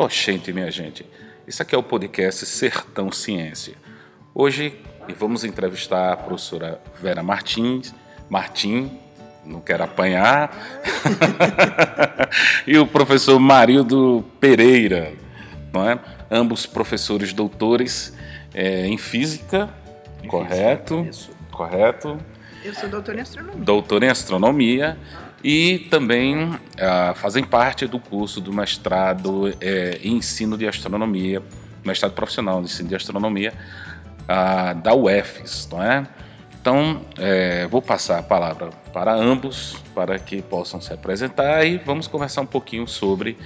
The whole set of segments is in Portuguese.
Oxente, minha gente, isso aqui é o podcast Sertão Ciência. Hoje vamos entrevistar a professora Vera Martins, Martim, não quero apanhar, e o professor Marildo Pereira, não é? ambos professores doutores é, em física, em correto? Física, isso. Correto. Eu sou doutor em astronomia. Doutor em astronomia e também ah, fazem parte do curso do mestrado é, em ensino de astronomia, mestrado profissional em ensino de astronomia ah, da UFES, não é? Então, é, vou passar a palavra para ambos, para que possam se apresentar e vamos conversar um pouquinho sobre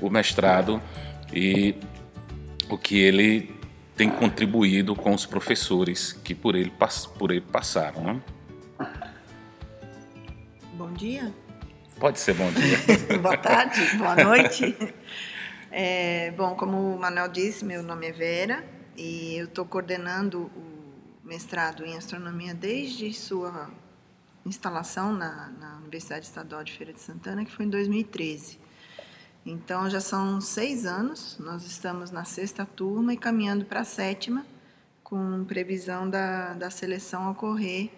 o mestrado e o que ele tem contribuído com os professores que por ele, por ele passaram. Né? Bom dia. Pode ser bom dia. boa tarde, boa noite. É, bom, como o Manuel disse, meu nome é Vera e eu estou coordenando o mestrado em astronomia desde sua instalação na, na Universidade Estadual de Feira de Santana, que foi em 2013. Então já são seis anos, nós estamos na sexta turma e caminhando para a sétima, com previsão da, da seleção ocorrer,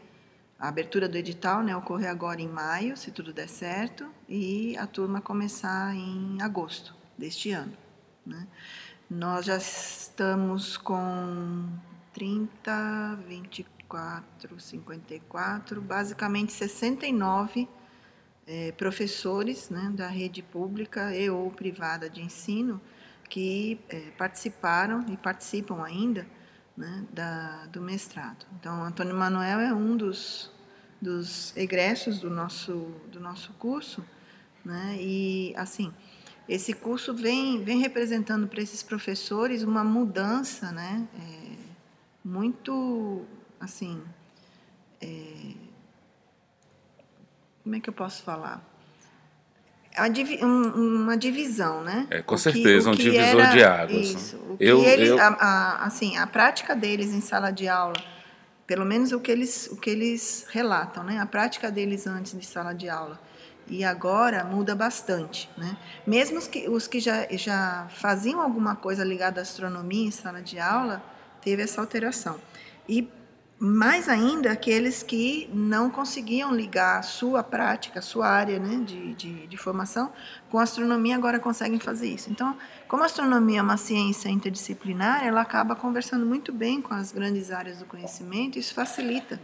a abertura do edital né, ocorrer agora em maio, se tudo der certo, e a turma começar em agosto deste ano. Né? Nós já estamos com 30, 24, 54, basicamente 69 é, professores né, da rede pública e ou privada de ensino que é, participaram e participam ainda né, da, do mestrado. Então, Antônio Manuel é um dos, dos egressos do nosso, do nosso curso, né, e, assim, esse curso vem, vem representando para esses professores uma mudança né, é, muito, assim, é, como é que eu posso falar? uma divisão, né? É, com certeza, que, um divisor era, de águas. Isso. O que eu, eu... A, a, assim, a prática deles em sala de aula, pelo menos o que eles, o que eles relatam, né? A prática deles antes de sala de aula e agora muda bastante, né? Mesmo os que, os que já, já faziam alguma coisa ligada à astronomia em sala de aula, teve essa alteração. E mais ainda aqueles que não conseguiam ligar a sua prática, a sua área né, de, de, de, formação com a astronomia, agora conseguem fazer isso. Então, como a astronomia é uma ciência interdisciplinar, ela acaba conversando muito bem com as grandes áreas do conhecimento, isso facilita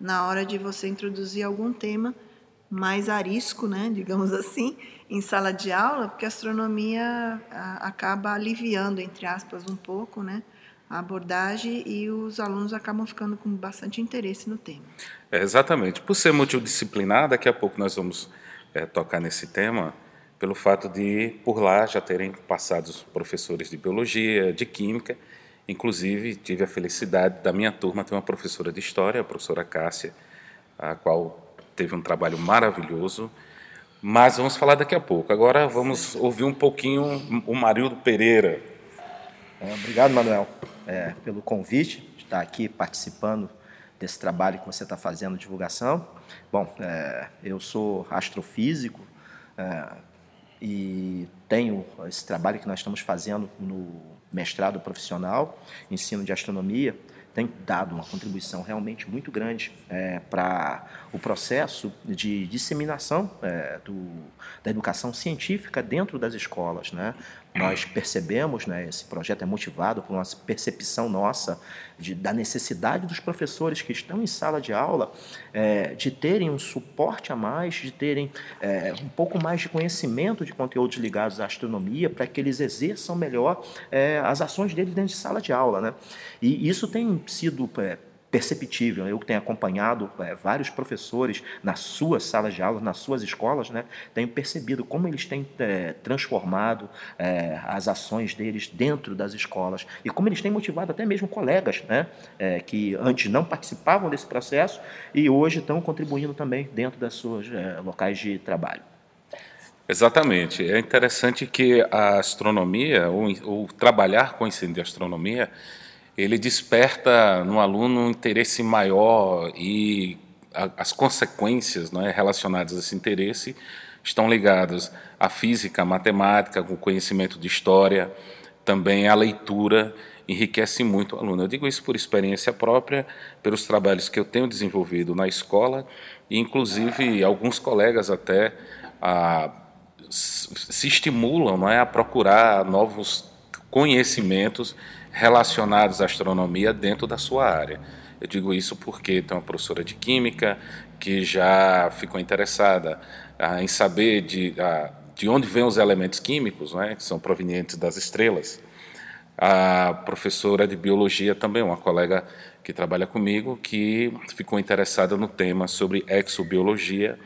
na hora de você introduzir algum tema mais arisco, né, digamos assim, em sala de aula, porque a astronomia acaba aliviando, entre aspas, um pouco, né, a abordagem e os alunos acabam ficando com bastante interesse no tema. É, exatamente. Por ser multidisciplinar, daqui a pouco nós vamos é, tocar nesse tema, pelo fato de, por lá, já terem passado os professores de biologia, de química. Inclusive, tive a felicidade da minha turma ter uma professora de história, a professora Cássia, a qual teve um trabalho maravilhoso. Mas vamos falar daqui a pouco. Agora vamos ouvir um pouquinho o Marildo Pereira. É, obrigado, Manuel é, pelo convite de estar aqui participando desse trabalho que você está fazendo, divulgação. Bom, é, eu sou astrofísico é, e tenho esse trabalho que nós estamos fazendo no mestrado profissional, ensino de astronomia, tem dado uma contribuição realmente muito grande é, para o processo de disseminação é, do, da educação científica dentro das escolas. Né? Nós percebemos, né, esse projeto é motivado por uma percepção nossa de, da necessidade dos professores que estão em sala de aula é, de terem um suporte a mais, de terem é, um pouco mais de conhecimento de conteúdos ligados à astronomia, para que eles exerçam melhor é, as ações deles dentro de sala de aula. Né? E isso tem sido é, perceptível. Eu que tenho acompanhado é, vários professores nas suas salas de aula, nas suas escolas, né, tenho percebido como eles têm é, transformado é, as ações deles dentro das escolas e como eles têm motivado até mesmo colegas né, é, que antes não participavam desse processo e hoje estão contribuindo também dentro das suas é, locais de trabalho. Exatamente. É interessante que a astronomia, ou, ou trabalhar com o ensino de astronomia, ele desperta no aluno um interesse maior e a, as consequências é, relacionadas a esse interesse estão ligados à física, à matemática, com conhecimento de história, também à leitura, enriquece muito o aluno. Eu digo isso por experiência própria, pelos trabalhos que eu tenho desenvolvido na escola, e inclusive alguns colegas até a, se estimulam não é, a procurar novos conhecimentos relacionados à astronomia dentro da sua área. Eu digo isso porque tem uma professora de química que já ficou interessada ah, em saber de, ah, de onde vêm os elementos químicos, né, que são provenientes das estrelas. A professora de biologia também, uma colega que trabalha comigo, que ficou interessada no tema sobre exobiologia,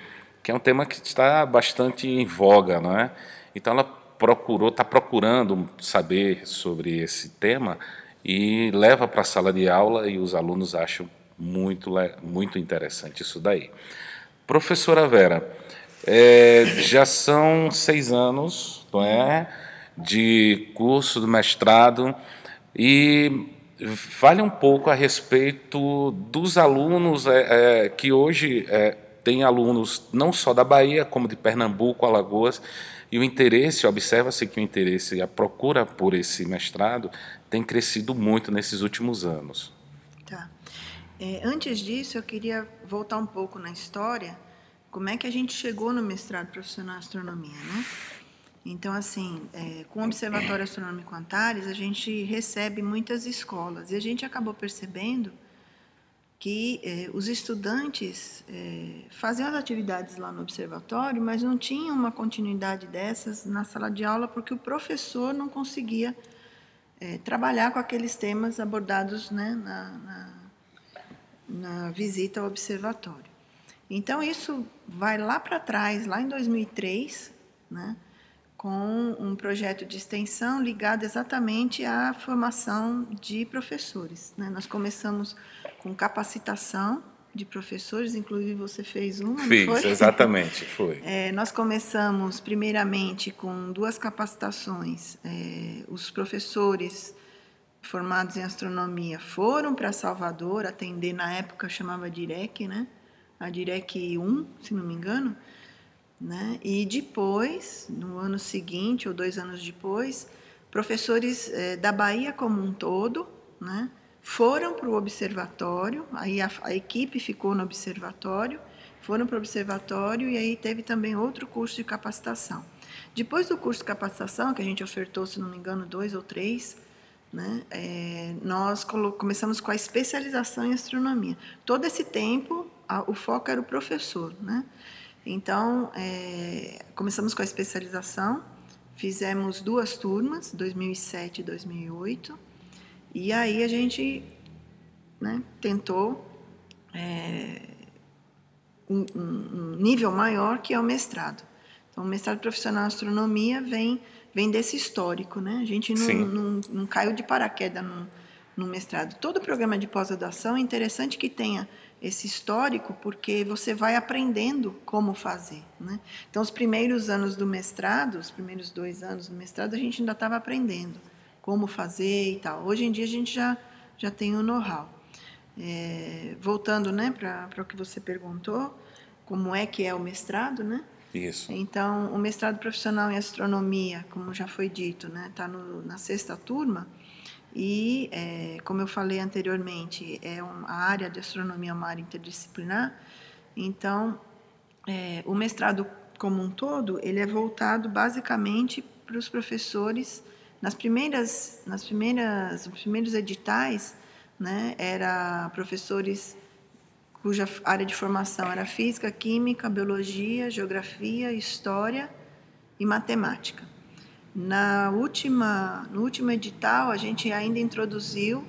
que é um tema que está bastante em voga, não é? Então ela procurou, está procurando saber sobre esse tema e leva para a sala de aula e os alunos acham muito, muito interessante isso daí. Professora Vera, é, já são seis anos, não é, de curso do mestrado e fale um pouco a respeito dos alunos é, é, que hoje é, tem alunos não só da Bahia, como de Pernambuco, Alagoas, e o interesse, observa-se que o interesse e a procura por esse mestrado tem crescido muito nesses últimos anos. Tá. É, antes disso, eu queria voltar um pouco na história, como é que a gente chegou no mestrado profissional em astronomia, né? Então, assim, é, com o Observatório Astronômico Antares, a gente recebe muitas escolas e a gente acabou percebendo que eh, os estudantes eh, faziam as atividades lá no observatório, mas não tinham uma continuidade dessas na sala de aula porque o professor não conseguia eh, trabalhar com aqueles temas abordados né, na, na, na visita ao observatório. Então, isso vai lá para trás, lá em 2003, né, com um projeto de extensão ligado exatamente à formação de professores. Né? Nós começamos com capacitação de professores, inclusive você fez uma, Fiz, foi? exatamente, foi. É, nós começamos primeiramente com duas capacitações. É, os professores formados em astronomia foram para Salvador atender, na época chamava DIREC, né? a DIREC 1, se não me engano, né? e depois, no ano seguinte ou dois anos depois, professores é, da Bahia como um todo, né? foram para o observatório, aí a, a, equipe ficou no observatório, foram para o observatório e aí teve também outro curso de capacitação. Depois do curso de capacitação, que a gente ofertou, se não me engano, dois ou três, né, é, nós começamos com a especialização em astronomia. Todo esse tempo, a, o foco era o professor. Né? Então, é, começamos com a especialização, fizemos duas turmas, 2007 e 2008, e aí a gente né, tentou é, um, um, nível maior que é o mestrado. Então, o mestrado profissional em astronomia vem, vem desse histórico, né? A gente não, não, não, caiu de paraquedas no, no mestrado. Todo programa de pós-graduação é interessante que tenha esse histórico, porque você vai aprendendo como fazer. Né? Então, os primeiros anos do mestrado, os primeiros dois anos do mestrado, a gente ainda estava aprendendo como fazer e tal. Hoje em dia a gente já, já tem o know-how. É, voltando né, para o que você perguntou, como é que é o mestrado, né? Isso. Então, o mestrado profissional em astronomia, como já foi dito, está né, tá na sexta turma. E, é, como eu falei anteriormente, é um, a área de astronomia é uma área interdisciplinar. Então, é, o mestrado como um todo, ele é voltado basicamente para os professores nas primeiras, nas primeiras, os primeiros editais, né, era professores cuja área de formação era física, química, biologia, geografia, história e matemática. Na última, no último edital, a gente ainda introduziu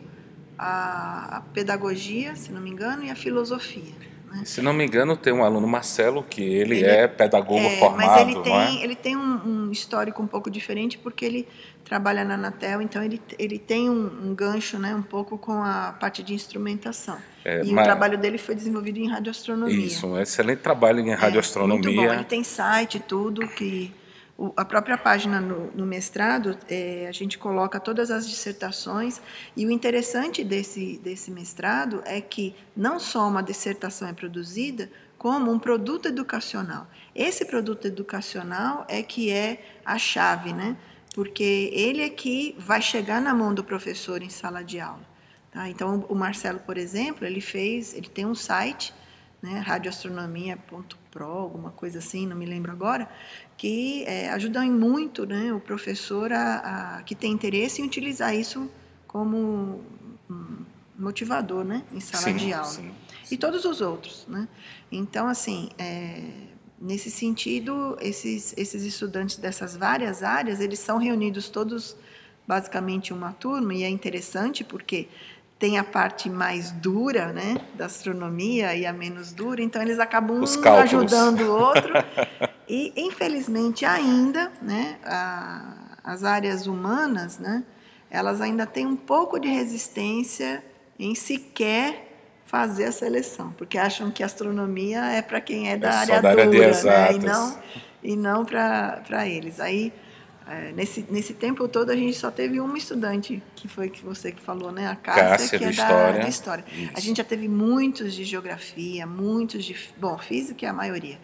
a, a pedagogia, se não me engano, e a filosofia. Né? Se não me engano, tem um aluno, Marcelo, que ele, ele é pedagogo é, formado. Mas ele tem, é? ele tem um, um, histórico um pouco diferente, porque ele trabalha na Anatel, então ele, ele tem um, um gancho né, um pouco com a parte de instrumentação. É, e mas... o trabalho dele foi desenvolvido em radioastronomia. Isso, um excelente trabalho em radioastronomia. É, muito bom, ele tem site, tudo que o, a própria página no, no mestrado, é, a gente coloca todas as dissertações, e o interessante desse, desse mestrado é que não só uma dissertação é produzida, como um produto educacional. Esse produto educacional é que é a chave, né? Porque ele é que vai chegar na mão do professor em sala de aula. Tá? Então, o Marcelo, por exemplo, ele fez, ele tem um site, né, radioastronomia.pro, alguma coisa assim, não me lembro agora, que é, ajuda muito né, o professor a, a, que tem interesse em utilizar isso como um motivador né, em sala sim, de aula. Sim, sim. E todos os outros. Né? Então, assim, é, nesse sentido, esses, esses estudantes dessas várias áreas, eles são reunidos todos basicamente uma turma, e é interessante porque tem a parte mais dura né, da astronomia e a menos dura, então eles acabam um ajudando o outro. e, infelizmente, ainda, né, a, as áreas humanas, né, elas ainda têm um pouco de resistência em sequer fazer a seleção, porque acham que a astronomia é para quem é da é área da dura, área né, e não, e não para eles. Aí é, nesse, nesse tempo todo a gente só teve uma estudante, que foi que você que falou, né? A Cássia, Cássia que é da, da história. A gente já teve muitos de geografia, muitos de. Bom, física é a maioria.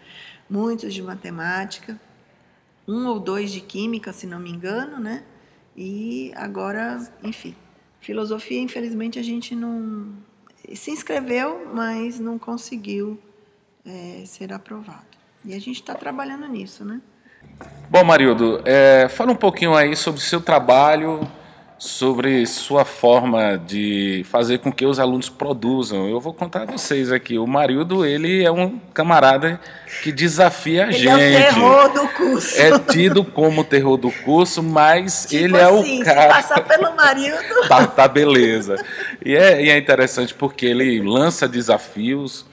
Muitos de matemática, um ou dois de química, se não me engano, né? E agora, enfim. Filosofia, infelizmente, a gente não. Se inscreveu, mas não conseguiu é, ser aprovado. E a gente está trabalhando nisso, né? Bom, Marildo, é, fala um pouquinho aí sobre o seu trabalho, sobre sua forma de fazer com que os alunos produzam. Eu vou contar a vocês aqui. O Marildo, ele é um camarada que desafia a ele gente. Ele é o terror do curso. É tido como o terror do curso, mas tipo ele assim, é o cara... Se passar pelo Marildo... Tá, tá beleza. E é, e é interessante porque ele lança desafios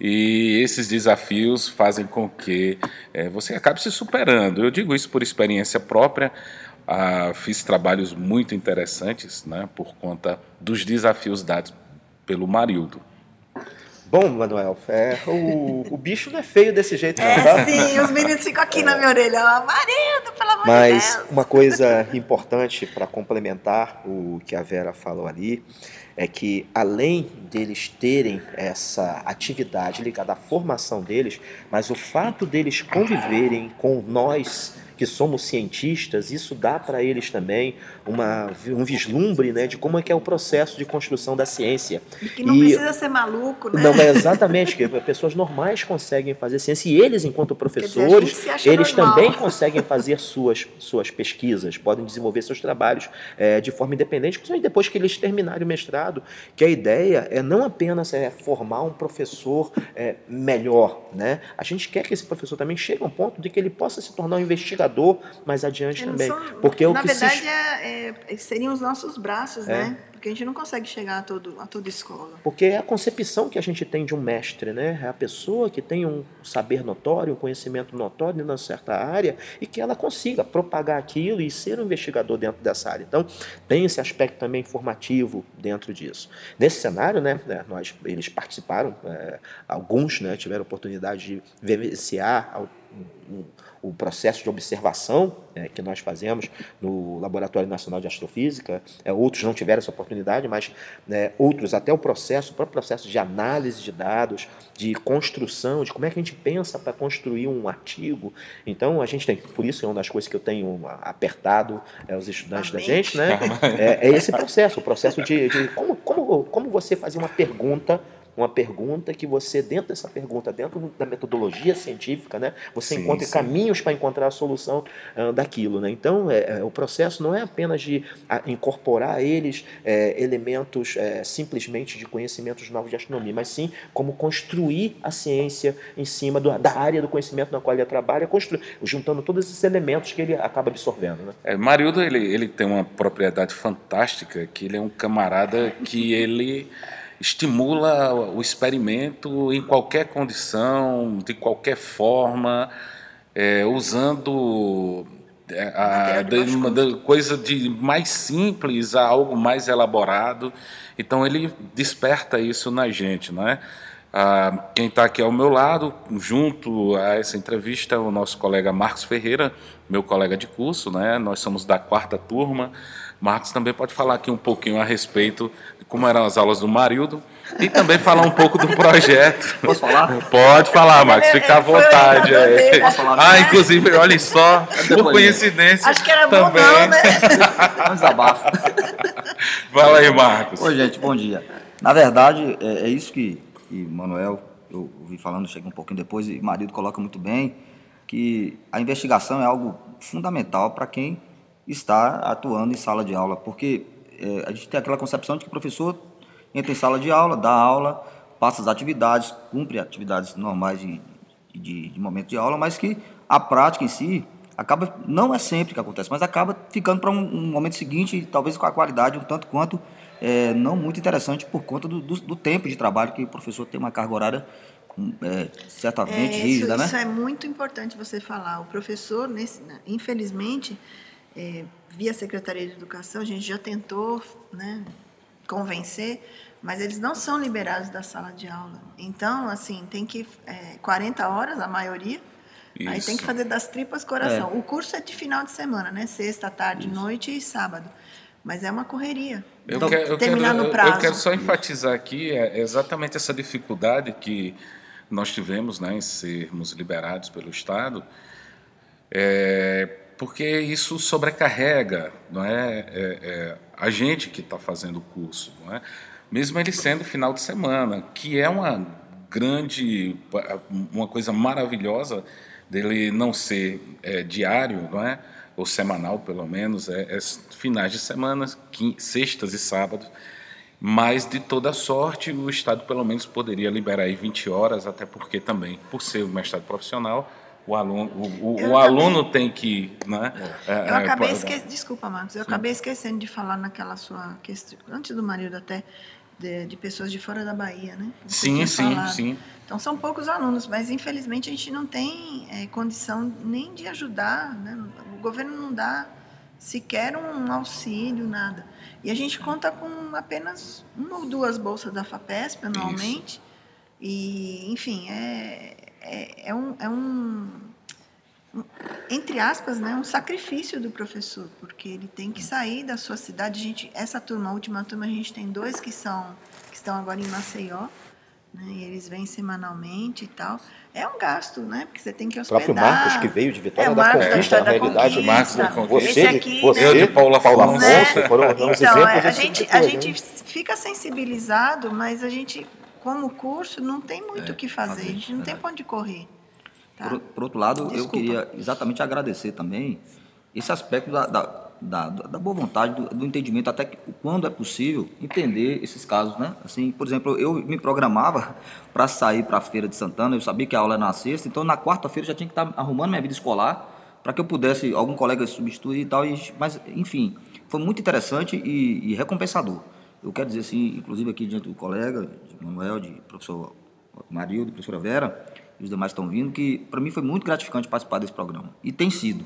e esses desafios fazem com que é, você acabe se superando. Eu digo isso por experiência própria. Ah, fiz trabalhos muito interessantes né, por conta dos desafios dados pelo Marildo. Bom, Manuel, é, o, o bicho não é feio desse jeito, não. É, tá? sim, os meninos ficam aqui é. na minha orelha. Marildo, pelo amor Mas de Deus. uma coisa importante para complementar o que a Vera falou ali é que além deles terem essa atividade ligada à formação deles, mas o fato deles conviverem com nós que somos cientistas, isso dá para eles também uma, um vislumbre né, de como é que é o processo de construção da ciência. E que não e, precisa ser maluco, né? Não, é exatamente, que pessoas normais conseguem fazer ciência e eles, enquanto professores, dizer, eles normal. também conseguem fazer suas, suas pesquisas, podem desenvolver seus trabalhos é, de forma independente, principalmente depois que eles terminarem o mestrado, que a ideia é não apenas é, formar um professor é, melhor, né? A gente quer que esse professor também chegue a um ponto de que ele possa se tornar um investigador pescador mais adiante também. São, porque é o na que verdade, se... é, é, seriam os nossos braços, é. né? Porque a gente não consegue chegar a, todo, a toda escola. Porque é a concepção que a gente tem de um mestre, né? É a pessoa que tem um saber notório, um conhecimento notório em uma certa área e que ela consiga propagar aquilo e ser um investigador dentro dessa área. Então, tem esse aspecto também formativo dentro disso. Nesse cenário, né, né nós, eles participaram, é, alguns né, tiveram oportunidade de vivenciar um, o processo de observação é, que nós fazemos no Laboratório Nacional de Astrofísica. É, outros não tiveram essa oportunidade, mas né, outros até o processo, o próprio processo de análise de dados, de construção, de como é que a gente pensa para construir um artigo. Então a gente tem, por isso é uma das coisas que eu tenho apertado é, os estudantes da gente, né? É, é, esse processo, o processo de, de como, como, como você fazer uma pergunta uma pergunta que você, dentro dessa pergunta, dentro da metodologia científica, né, você sim, encontra sim. caminhos para encontrar a solução uh, daquilo. Né? Então, é, é, o processo não é apenas de a, incorporar a eles é, elementos é, simplesmente de conhecimentos novos de astronomia, mas sim como construir a ciência em cima do, da área do conhecimento na qual ele trabalha, juntando todos esses elementos que ele acaba absorvendo. Né? É, Marildo ele, ele tem uma propriedade fantástica, que ele é um camarada que ele estimula o experimento em qualquer condição, de qualquer forma, é, usando é, a, de, uma, de, coisa de mais simples a algo mais elaborado. Então ele desperta isso na gente, não é? Ah, quem está aqui ao meu lado, junto a essa entrevista, é o nosso colega Marcos Ferreira, meu colega de curso, né? Nós somos da quarta turma. Marcos também pode falar aqui um pouquinho a respeito como eram as aulas do Marildo e também falar um pouco do projeto. Posso falar? Pode falar, Marcos, fica à vontade. É. Posso falar? Ah, inclusive, olha só, por coincidência. Acho que era também. bom não, né? Um desabafo. Fala aí, Marcos. Oi, gente, bom dia. Na verdade, é, é isso que, que Manuel, eu ouvi falando, chega um pouquinho depois, e marido coloca muito bem, que a investigação é algo fundamental para quem está atuando em sala de aula, porque é, a gente tem aquela concepção de que o professor entra em sala de aula, dá aula, passa as atividades, cumpre atividades normais de, de, de momento de aula, mas que a prática em si acaba, não é sempre que acontece, mas acaba ficando para um, um momento seguinte, talvez com a qualidade um tanto quanto é, não muito interessante por conta do, do, do tempo de trabalho que o professor tem uma carga horária hum, é, certamente É, rígida, isso, né? isso é muito importante você falar. O professor, nesse, né, infelizmente, é, via Secretaria de Educação, a gente já tentou né, convencer, mas eles não são liberados da sala de aula. Então, assim, tem que. É, 40 horas, a maioria. Aí Isso. tem que fazer das tripas coração. É. O curso é de final de semana, né? Sexta, tarde, noite e sábado. Mas é uma correria. Eu, Então, quero, eu, terminar quero, no prazo. eu quero só enfatizar aqui é, exatamente essa dificuldade que nós tivemos né, em sermos liberados pelo Estado, é, porque isso sobrecarrega não é, é, é, a gente que está fazendo o curso, não é? mesmo ele sendo final de semana, que é uma grande, uma coisa maravilhosa dele não ser é, diário, não é? ou semanal pelo menos, é, é finais de semana, sextas e sábados, mas de toda sorte o Estado pelo menos poderia liberar aí 20 horas, até porque também, por ser um mestrado profissional, o aluno, o, o- o acabei- aluno tem que... Né, é, Eu é, acabei pô- esquecendo, desculpa, Marcos, eu acabei esquecendo de falar naquela sua questão, antes do marido até, de, de pessoas de fora da Bahia, né? Você Sim, sim, falado. sim. Então são poucos alunos, mas infelizmente a gente não tem eh, condição nem de ajudar, né? O governo não dá sequer um auxílio, nada. E a gente conta com apenas uma ou duas bolsas da FAPESP anualmente. E, enfim, é, é, é um, é um, entre aspas, né, um sacrifício do professor, porque ele tem que sair da sua cidade. A gente, essa turma, a última turma, a gente tem dois que são que estão agora em Maceió, né, e eles vêm semanalmente e tal. É um gasto, né? Porque você tem que O hospedar. próprio Marcos, que veio de Vitória É, o da Marcos da Conquista, Vitória na da realidade. Marcos da Conquista. você, aqui, você Eu de Paula Paula. Afonso, né? foram Então, exemplos é, a desse gente, tipo a gente né? fica sensibilizado, mas a gente, como curso, não tem muito o que fazer. A gente não tem verdade. pra onde correr. Tá? Por, por outro lado, eu Desculpa. queria exatamente agradecer também esse aspecto da, da, da, da boa vontade, do, do entendimento, até que, quando é possível, entender esses casos, né? Assim, por exemplo, eu me programava para sair para a Feira de Santana, eu sabia que a aula era na sexta, então na quarta-feira já tinha que estar arrumando minha vida escolar para que eu pudesse, algum colega substituir e tal, e, mas, enfim, foi muito interessante e, e recompensador. Eu quero dizer assim, inclusive aqui diante do colega, de Manuel, de professor Marildo, professora Vera, e os demais estão vindo, que para mim foi muito gratificante participar desse programa. E tem sido.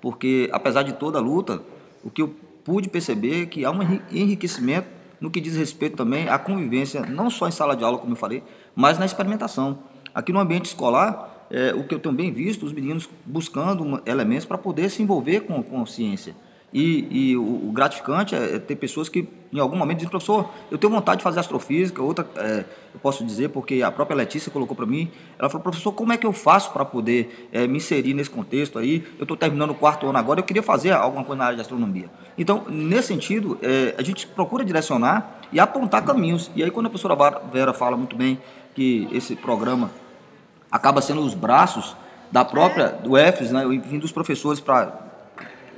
Porque, apesar de toda a luta, o que eu pude perceber é que há um enri- enriquecimento no que diz respeito também à convivência, não só em sala de aula, como eu falei, mas na experimentação. Aqui no ambiente escolar, é, o que eu tenho bem visto, os meninos buscando elementos para poder se envolver com, com a ciência. E, e o, o gratificante é, é ter pessoas que, em algum momento, dizem, professor, eu tenho vontade de fazer astrofísica, outra, é, eu posso dizer, porque a própria Letícia colocou para mim, ela falou, professor, como é que eu faço para poder é, me inserir nesse contexto aí? Eu estou terminando o quarto ano agora, eu queria fazer alguma coisa na área de astronomia. Então, nesse sentido, é, a gente procura direcionar e apontar caminhos. E aí, quando a professora Vera fala muito bem que esse programa acaba sendo os braços da própria, do EFES, né, enfim, dos professores para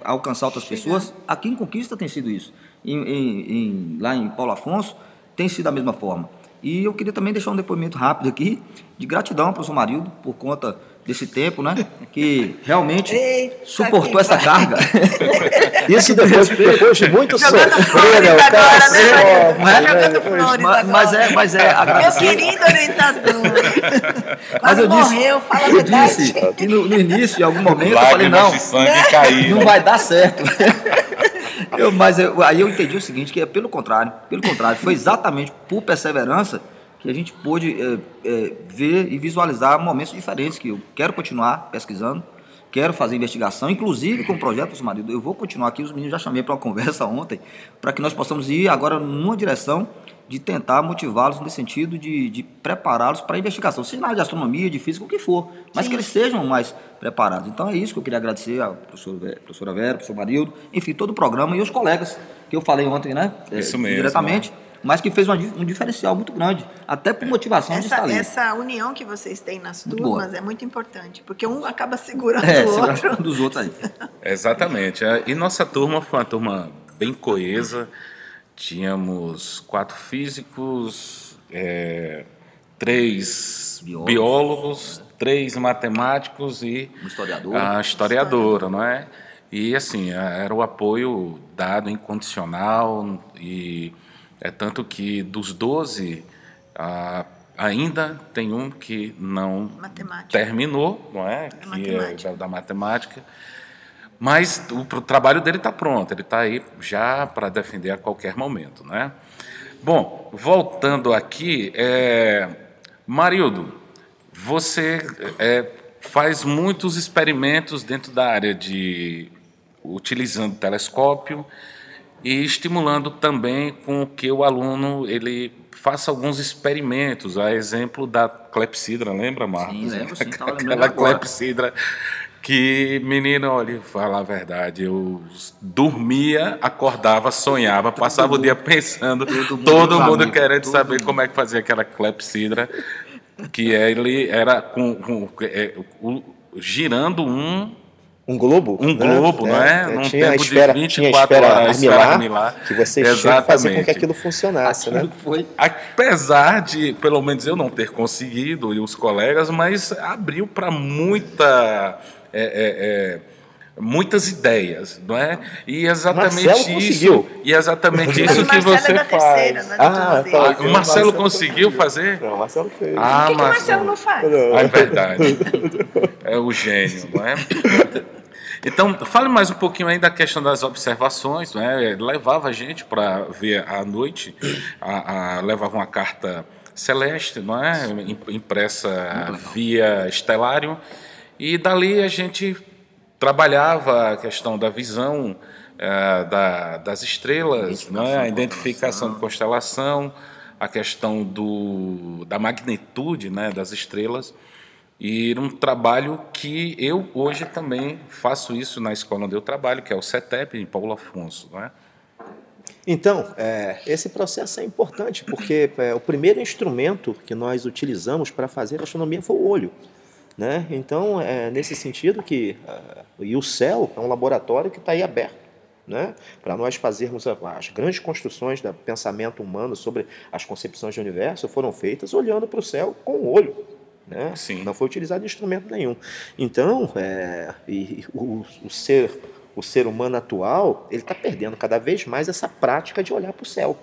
alcançar outras pessoas. Aqui em Conquista tem sido isso. Em, em- em- lá em Paulo Afonso tem sido da mesma forma. E eu queria também deixar um depoimento rápido aqui de gratidão ao professor Marildo por conta desse tempo, né? Que realmente Eita, suportou que essa vai. carga. Isso depois, depois de muito sofrer, flores né? O cara né, é? Flores mas, é, mas é Meu querido orientador. Mas Mas eu disse, morreu, fala a eu disse que no, no início, em algum momento, eu falei, Lágrimas não, caíram. não vai dar certo. Eu, mas eu- aí eu entendi o seguinte, que é pelo contrário, pelo contrário, foi exatamente por perseverança que a gente pôde é, é, ver e visualizar momentos diferentes, que eu quero continuar pesquisando, quero fazer investigação, inclusive com o projeto dos maridos. Eu vou continuar aqui, os meninos já chamei para uma conversa ontem, para que nós possamos ir agora numa direção de tentar motivá-los nesse sentido de, de prepará-los para a investigação, seja na área de astronomia, de física, o que for, mas Sim. que eles sejam mais preparados. Então é isso que eu queria agradecer à professora, professora Vera, professor Marildo, enfim, todo o programa e os colegas que eu falei ontem, né? Isso mesmo. Diretamente. Né? Mas que fez uma, um diferencial muito grande, até por motivação essa, de estar ali. Essa união que vocês têm nas turmas é muito importante, porque um acaba segurando é, o outro. dos outros aí. Exatamente. É, e nossa turma foi uma turma bem coesa. Tínhamos quatro físicos, é, três biólogos. biólogos, três matemáticos e um historiador. a historiadora, não é? E assim, era o apoio dado incondicional e é tanto que dos 12 a, ainda tem um que não matemática. terminou, não é? é que é da, da matemática. Mas o, o trabalho dele está pronto, ele está aí já para defender a qualquer momento. Né? Bom, voltando aqui, é, Marildo, você é, faz muitos experimentos dentro da área de utilizando telescópio e estimulando também com que o aluno ele faça alguns experimentos, a exemplo da clepsidra, lembra, Marcos? Sim, lembro, sim, Aquela clepsidra que, menino, olha, fala a verdade, eu dormia, acordava, sonhava, passava o dia pensando, todo mundo, todo mundo querendo todo saber mundo. como é que fazia aquela clepsidra, que ele era com, com é, o, girando um um globo. Um né? globo, não é? é? Num tinha tempo a esfera, de 24 tinha a esfera horas, armilar, armilar, que você tinha que fazer com que aquilo funcionasse, aquilo né? Foi, apesar de, pelo menos eu não ter conseguido, e os colegas, mas abriu para muita é, é, é, muitas ideias, não é? E exatamente Marcelo isso. Conseguiu. E exatamente isso que você é faz. Terceira, né, ah, tá, o Marcelo, Marcelo conseguiu fazer? Não, o Marcelo fez. Ah, o que, que o Marcelo não faz? Não. Ah, é verdade. É o gênio, não é? Então, fale mais um pouquinho aí da questão das observações, né? Levava a gente para ver à noite, a, a, levava uma carta celeste, não é? Impressa via estelário e dali a gente trabalhava a questão da visão é, da, das estrelas, né? a identificação de constelação, a questão do, da magnitude né, das estrelas. E um trabalho que eu hoje também faço isso na escola onde eu trabalho, que é o CETEP, em Paulo Afonso. Né? Então, é, esse processo é importante, porque é, o primeiro instrumento que nós utilizamos para fazer astronomia foi o olho. Né? Então, é nesse sentido que uh, e o céu é um laboratório que está aí aberto. Né? Para nós fazermos as grandes construções do pensamento humano sobre as concepções do universo foram feitas olhando para o céu com o olho. Né? Sim. Não foi utilizado instrumento nenhum. Então, é, e, o, o, ser, o ser humano atual ele está perdendo cada vez mais essa prática de olhar para o céu.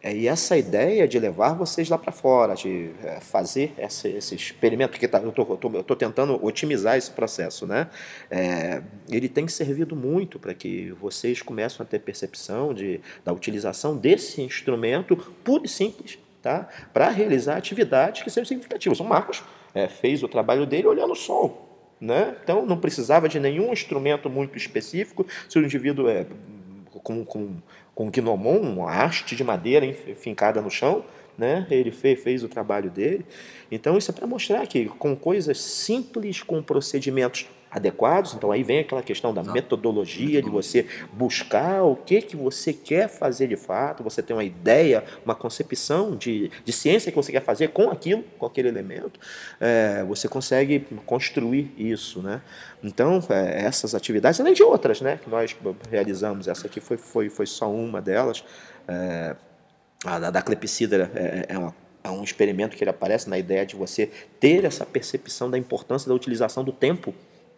É, e essa ideia de levar vocês lá para fora, de é, fazer esse, esse experimento, porque tá, eu estou tentando otimizar esse processo, né? É, ele tem servido muito para que vocês comecem a ter percepção de, da utilização desse instrumento puro e simples, tá? para realizar atividades que sejam significativas. O Marcos é, fez o trabalho dele olhando o sol. Né? Então, não precisava de nenhum instrumento muito específico. Se o indivíduo é com, com com gnomon, uma haste de madeira fincada no chão, né? Ele fez, fez o trabalho dele. Então isso é para mostrar que com coisas simples, com procedimentos adequados, então aí vem aquela questão da metodologia, de você buscar o que, que você quer fazer de fato, você tem uma ideia, uma concepção de, de ciência que você quer fazer com aquilo, com aquele elemento, é, você consegue construir isso, né? Então, é, essas atividades, além de outras, né, que nós realizamos, essa aqui foi, foi, foi só uma delas, é, a da, da clepsidra é, é, uma, é um experimento que ele aparece na ideia de você ter essa percepção da importância da utilização do tempo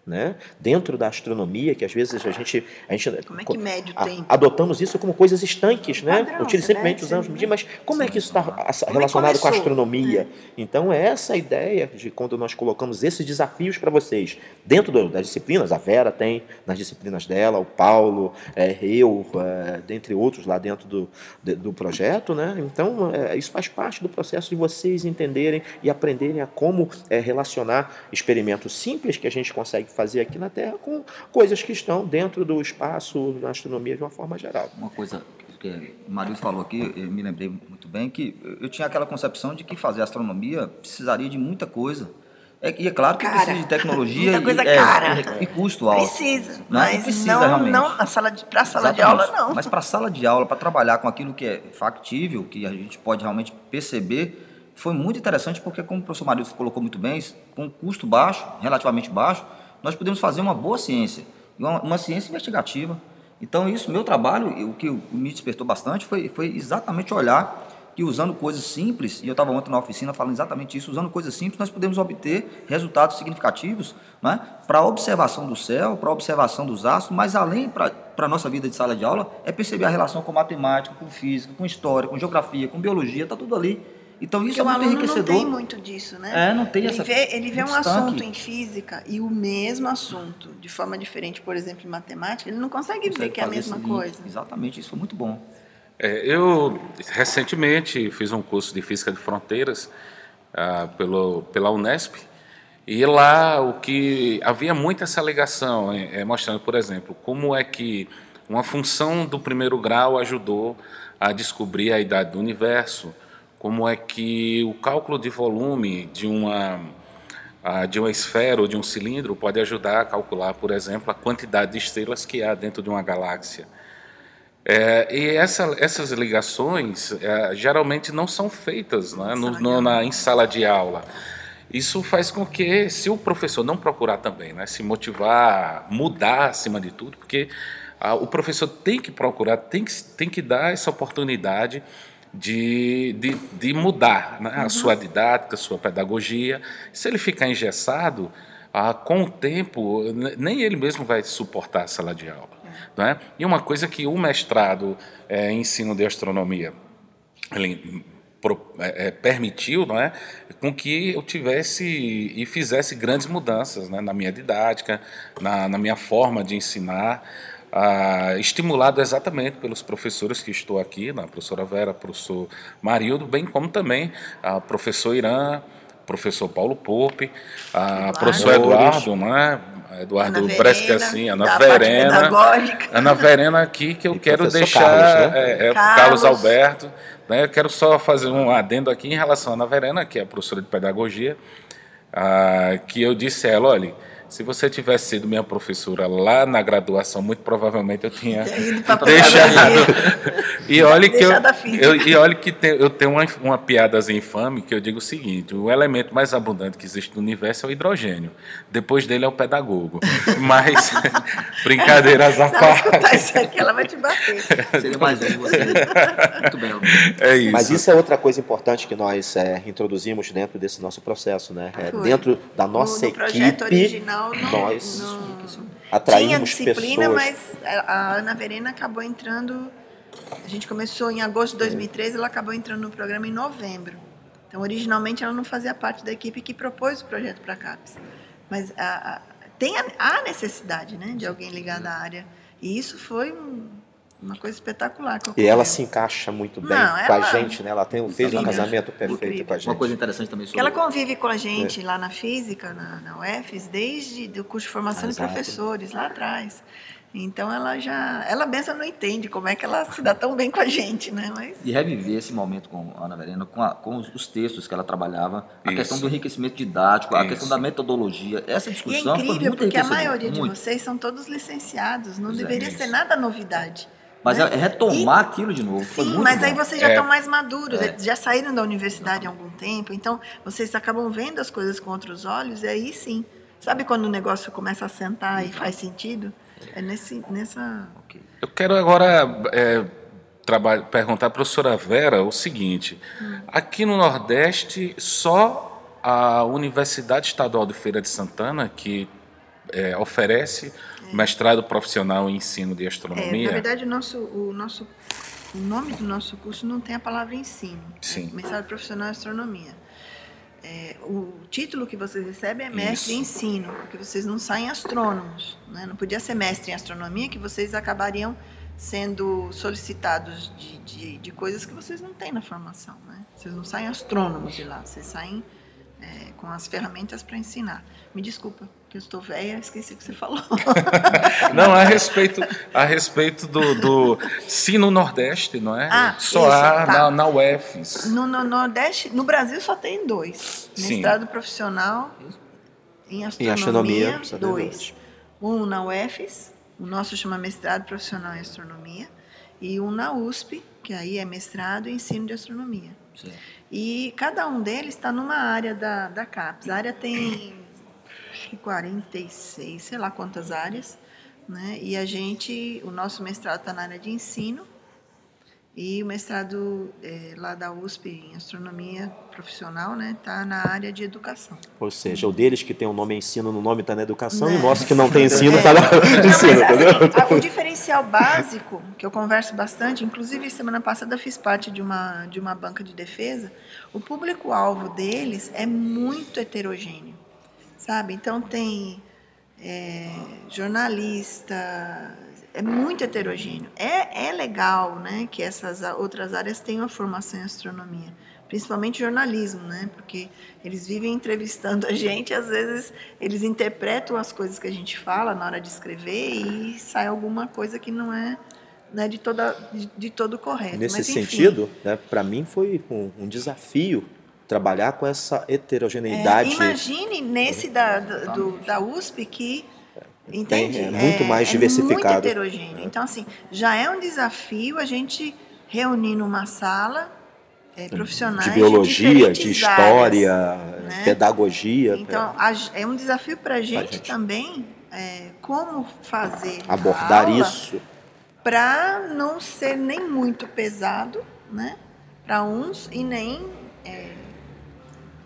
né? dentro da astronomia, que às vezes a gente. A gente como é que mede o tempo? Adotamos isso como coisas estanques, né? Padrão, Utiliza você simplesmente usamos ser, medir, mas como é que isso está é relacionado com a astronomia? Então, é essa ideia de quando nós colocamos esses desafios para vocês, dentro do- das disciplinas, a Vera tem nas disciplinas dela, o Paulo, é, eu, é, dentre outros lá dentro do, de- do projeto, né? Então, é, isso faz parte do processo de vocês entenderem e aprenderem a como é, relacionar experimentos simples que a gente consegue fazer aqui na Terra com coisas que estão dentro do espaço, na astronomia de uma forma geral. Uma coisa que o marido falou aqui, eu me lembrei muito bem, que eu tinha aquela concepção de que fazer astronomia precisaria de muita coisa. É, e é claro que Cara, precisa de tecnologia muita coisa e, é, cara. e, e custo alto. Precisa, Não, mas precisa não, realmente. não na sala de, pra sala de aula, não. Mas para a sala de aula, para trabalhar com aquilo que é factível, que a gente pode realmente perceber, foi muito interessante porque, como o professor Marido colocou muito bem, com custo baixo, relativamente baixo, nós podemos fazer uma boa ciência, uma, uma ciência investigativa. Então, isso, meu trabalho, o que me despertou bastante foi, foi exatamente olhar que usando coisas simples, e eu estava ontem na oficina falando exatamente isso, usando coisas simples, nós podemos obter resultados significativos né, para a observação do céu, para a observação dos astros, mas além para a nossa vida de sala de aula, é perceber a relação com matemática, com física, com história, com geografia, com biologia, está tudo ali. Então isso Porque é o muito aluno não enriquecedor. tem muito disso, né? É, não tem ele essa- Vê, ele vê um assunto em física e o mesmo assunto, de forma diferente, por exemplo, em matemática, ele não consegue, ver Consegue que é a mesma link. coisa. Exatamente, isso foi muito bom. É, eu recentemente fiz um curso de física de fronteiras ah, pelo, pela Unesp e lá o que havia muito essa ligação, é, é, mostrando, por exemplo, como é que uma função do primeiro grau ajudou a descobrir a idade do universo, como é que o cálculo de volume de uma de uma esfera ou de um cilindro pode ajudar a calcular, por exemplo, a quantidade de estrelas que há dentro de uma galáxia. É, e essa- essas ligações é, geralmente não são feitas né, no- no- na, em sala de aula. Isso faz com que, se o professor não procurar também, né, se motivar, mudar acima de tudo, porque ah, o professor tem que procurar, tem que, tem que dar essa oportunidade de, de, de mudar né, a sua didática, a sua pedagogia. Se ele ficar engessado, ah, com o tempo, ne- nem ele mesmo vai suportar a sala de aula. Não é? E uma coisa que o mestrado em ensino de astronomia ele pro- é, é, permitiu não é, com que eu tivesse e fizesse grandes mudanças né, na minha didática, na, na minha forma de ensinar, ah, estimulado exatamente pelos professores que estou aqui, né, a professora Vera, professor Marildo, bem como também a professor Irã, professor Paulo Pope, a Eduardo. professor Eduardo, né, Eduardo Ana Brescassin, Verena, Ana Verena. Ana Verena aqui que eu E quero deixar Carlos, né? é, é, Carlos. Carlos Alberto, né? Eu quero só fazer um adendo aqui em relação à Ana Verena, que é a professora de pedagogia, ah, que eu disse a ela, olha, se você tivesse sido minha professora lá na graduação, muito provavelmente eu tinha deixado. e olha que eu, eu- e olha que tem- eu tenho uma, uma piadazinha infame que eu digo o seguinte: o elemento mais abundante que existe no universo é o hidrogênio. Depois dele é o pedagogo. Mas brincadeiras à parte. isso aqui, ela vai te bater. Seria mais um você. Muito bem. É isso. Mas isso é outra coisa importante que nós é, introduzimos dentro desse nosso processo, né? É, dentro da nossa no, no projeto equipe, original, não, nós não- atraímos tinha disciplina, pessoas. mas a a Ana Verena acabou entrando. A gente começou em agosto de 2013, ela acabou entrando no programa em novembro. Então, originalmente, ela não fazia parte da equipe que propôs o projeto para a CAPES. Mas a, a- tem a, a necessidade né, de alguém ligado à área. E isso foi um- uma coisa espetacular. que E ela se encaixa muito bem Não, com a ela- gente, né? Ela tem, fez um Incrível. casamento perfeito Incrível. com a gente. Uma coisa interessante também Porque sobre... ela convive com a gente lá na física, na, na UFES, desde o curso de formação de Exato. professores, lá atrás. Então ela já. Ela mesma não entende como é que ela se dá tão bem com a gente, né? Mas de reviver esse momento com a Ana Verena, com, a- com os, os textos que ela trabalhava, a Isso. questão do enriquecimento didático, a Isso. questão da metodologia. Essa e é discussão foi incrível, muito porque a maioria de muito. vocês são todos licenciados, não Pois é, deveria isso. ser nada novidade. Mas né? é retomar aquilo de novo. foi Sim, muito mas aí bom. vocês já É. estão mais maduros, É. já saíram da universidade há algum tempo, então vocês acabam vendo as coisas com outros olhos, e aí sim. Sabe quando o negócio começa a sentar e faz sentido? É nesse, nessa. Eu quero agora é, perguntar à professora Vera o seguinte: aqui no Nordeste, só a Universidade Estadual de Feira de Santana, que é, oferece mestrado profissional em ensino de É, astronomia? na verdade, o nosso, o nosso o nome do nosso curso não tem a palavra ensino. Sim. É mestrado profissional em astronomia. É, o título que vocês recebem é mestre em Isso. ensino, porque vocês não saem astrônomos. Né? Não podia ser mestre em astronomia, que vocês acabariam sendo solicitados de, de, de coisas que vocês não têm na formação. Né? Vocês não saem astrônomos de lá, vocês saem é, com as ferramentas para ensinar. Me desculpa, que eu estou velha, esqueci o que você falou. Não, a respeito, a respeito do, do se no Nordeste, não é? Ah, Só isso, há tá. na, na UFES. No, no Nordeste, no Brasil só tem dois. Sim. Mestrado profissional em astronomia, astronomia, só tem dois. dois. Um na UFES, o nosso chama mestrado profissional em astronomia, e um na USP, que aí é mestrado em ensino de astronomia. Certo. E cada um deles está numa área da, da CAPES. A área tem acho que 46, sei lá quantas áreas. Né? E a gente, o nosso mestrado está na área de ensino e o mestrado eh, lá da USP em astronomia profissional está né, tá na área de educação. Ou seja, o deles que tem o nome ensino no nome está na educação e o Né? nosso que não tem ensino É. está na Não, ensino, mas, entendeu? assim, o diferencial básico, que eu converso bastante, inclusive semana passada fiz parte de uma, de uma banca de defesa, o público-alvo deles é muito heterogêneo, sabe? Então tem é, jornalista, é muito heterogêneo. É, é legal né, que essas outras áreas tenham a formação em astronomia, principalmente jornalismo, né? Porque eles vivem entrevistando a gente, às vezes eles interpretam as coisas que a gente fala na hora de escrever e sai alguma coisa que não é, não é de, toda, de, de todo correto. Nesse Mas, enfim, sentido, né, para mim foi um, um desafio trabalhar com essa é, heterogeneidade. imagine nesse da, da, do- da USP que Entende? é muito mais diversificado. muito heterogêneo. Então, assim, já é um desafio a gente reunir numa sala é, profissionais de biologia, de, diferentes história, áreas, né? pedagogia, Então, é um desafio para a gente, também é, como fazer é, abordar isso. para não ser nem muito pesado, né, para uns e nem é,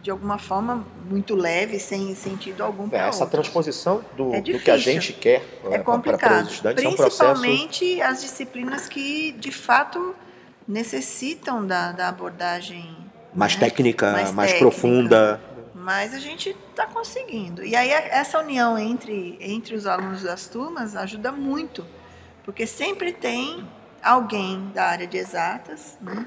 de alguma forma muito leve, sem sentido algum É, essa outros. transposição do, É do que a gente quer É né, para os complicado, estudantes é um processo principalmente as disciplinas que de fato necessitam da, da abordagem mais né? técnica, mais, Mais técnica. profunda. Mas a gente está conseguindo. E aí essa união entre, entre os alunos das turmas ajuda muito, porque sempre tem alguém da área de exatas né,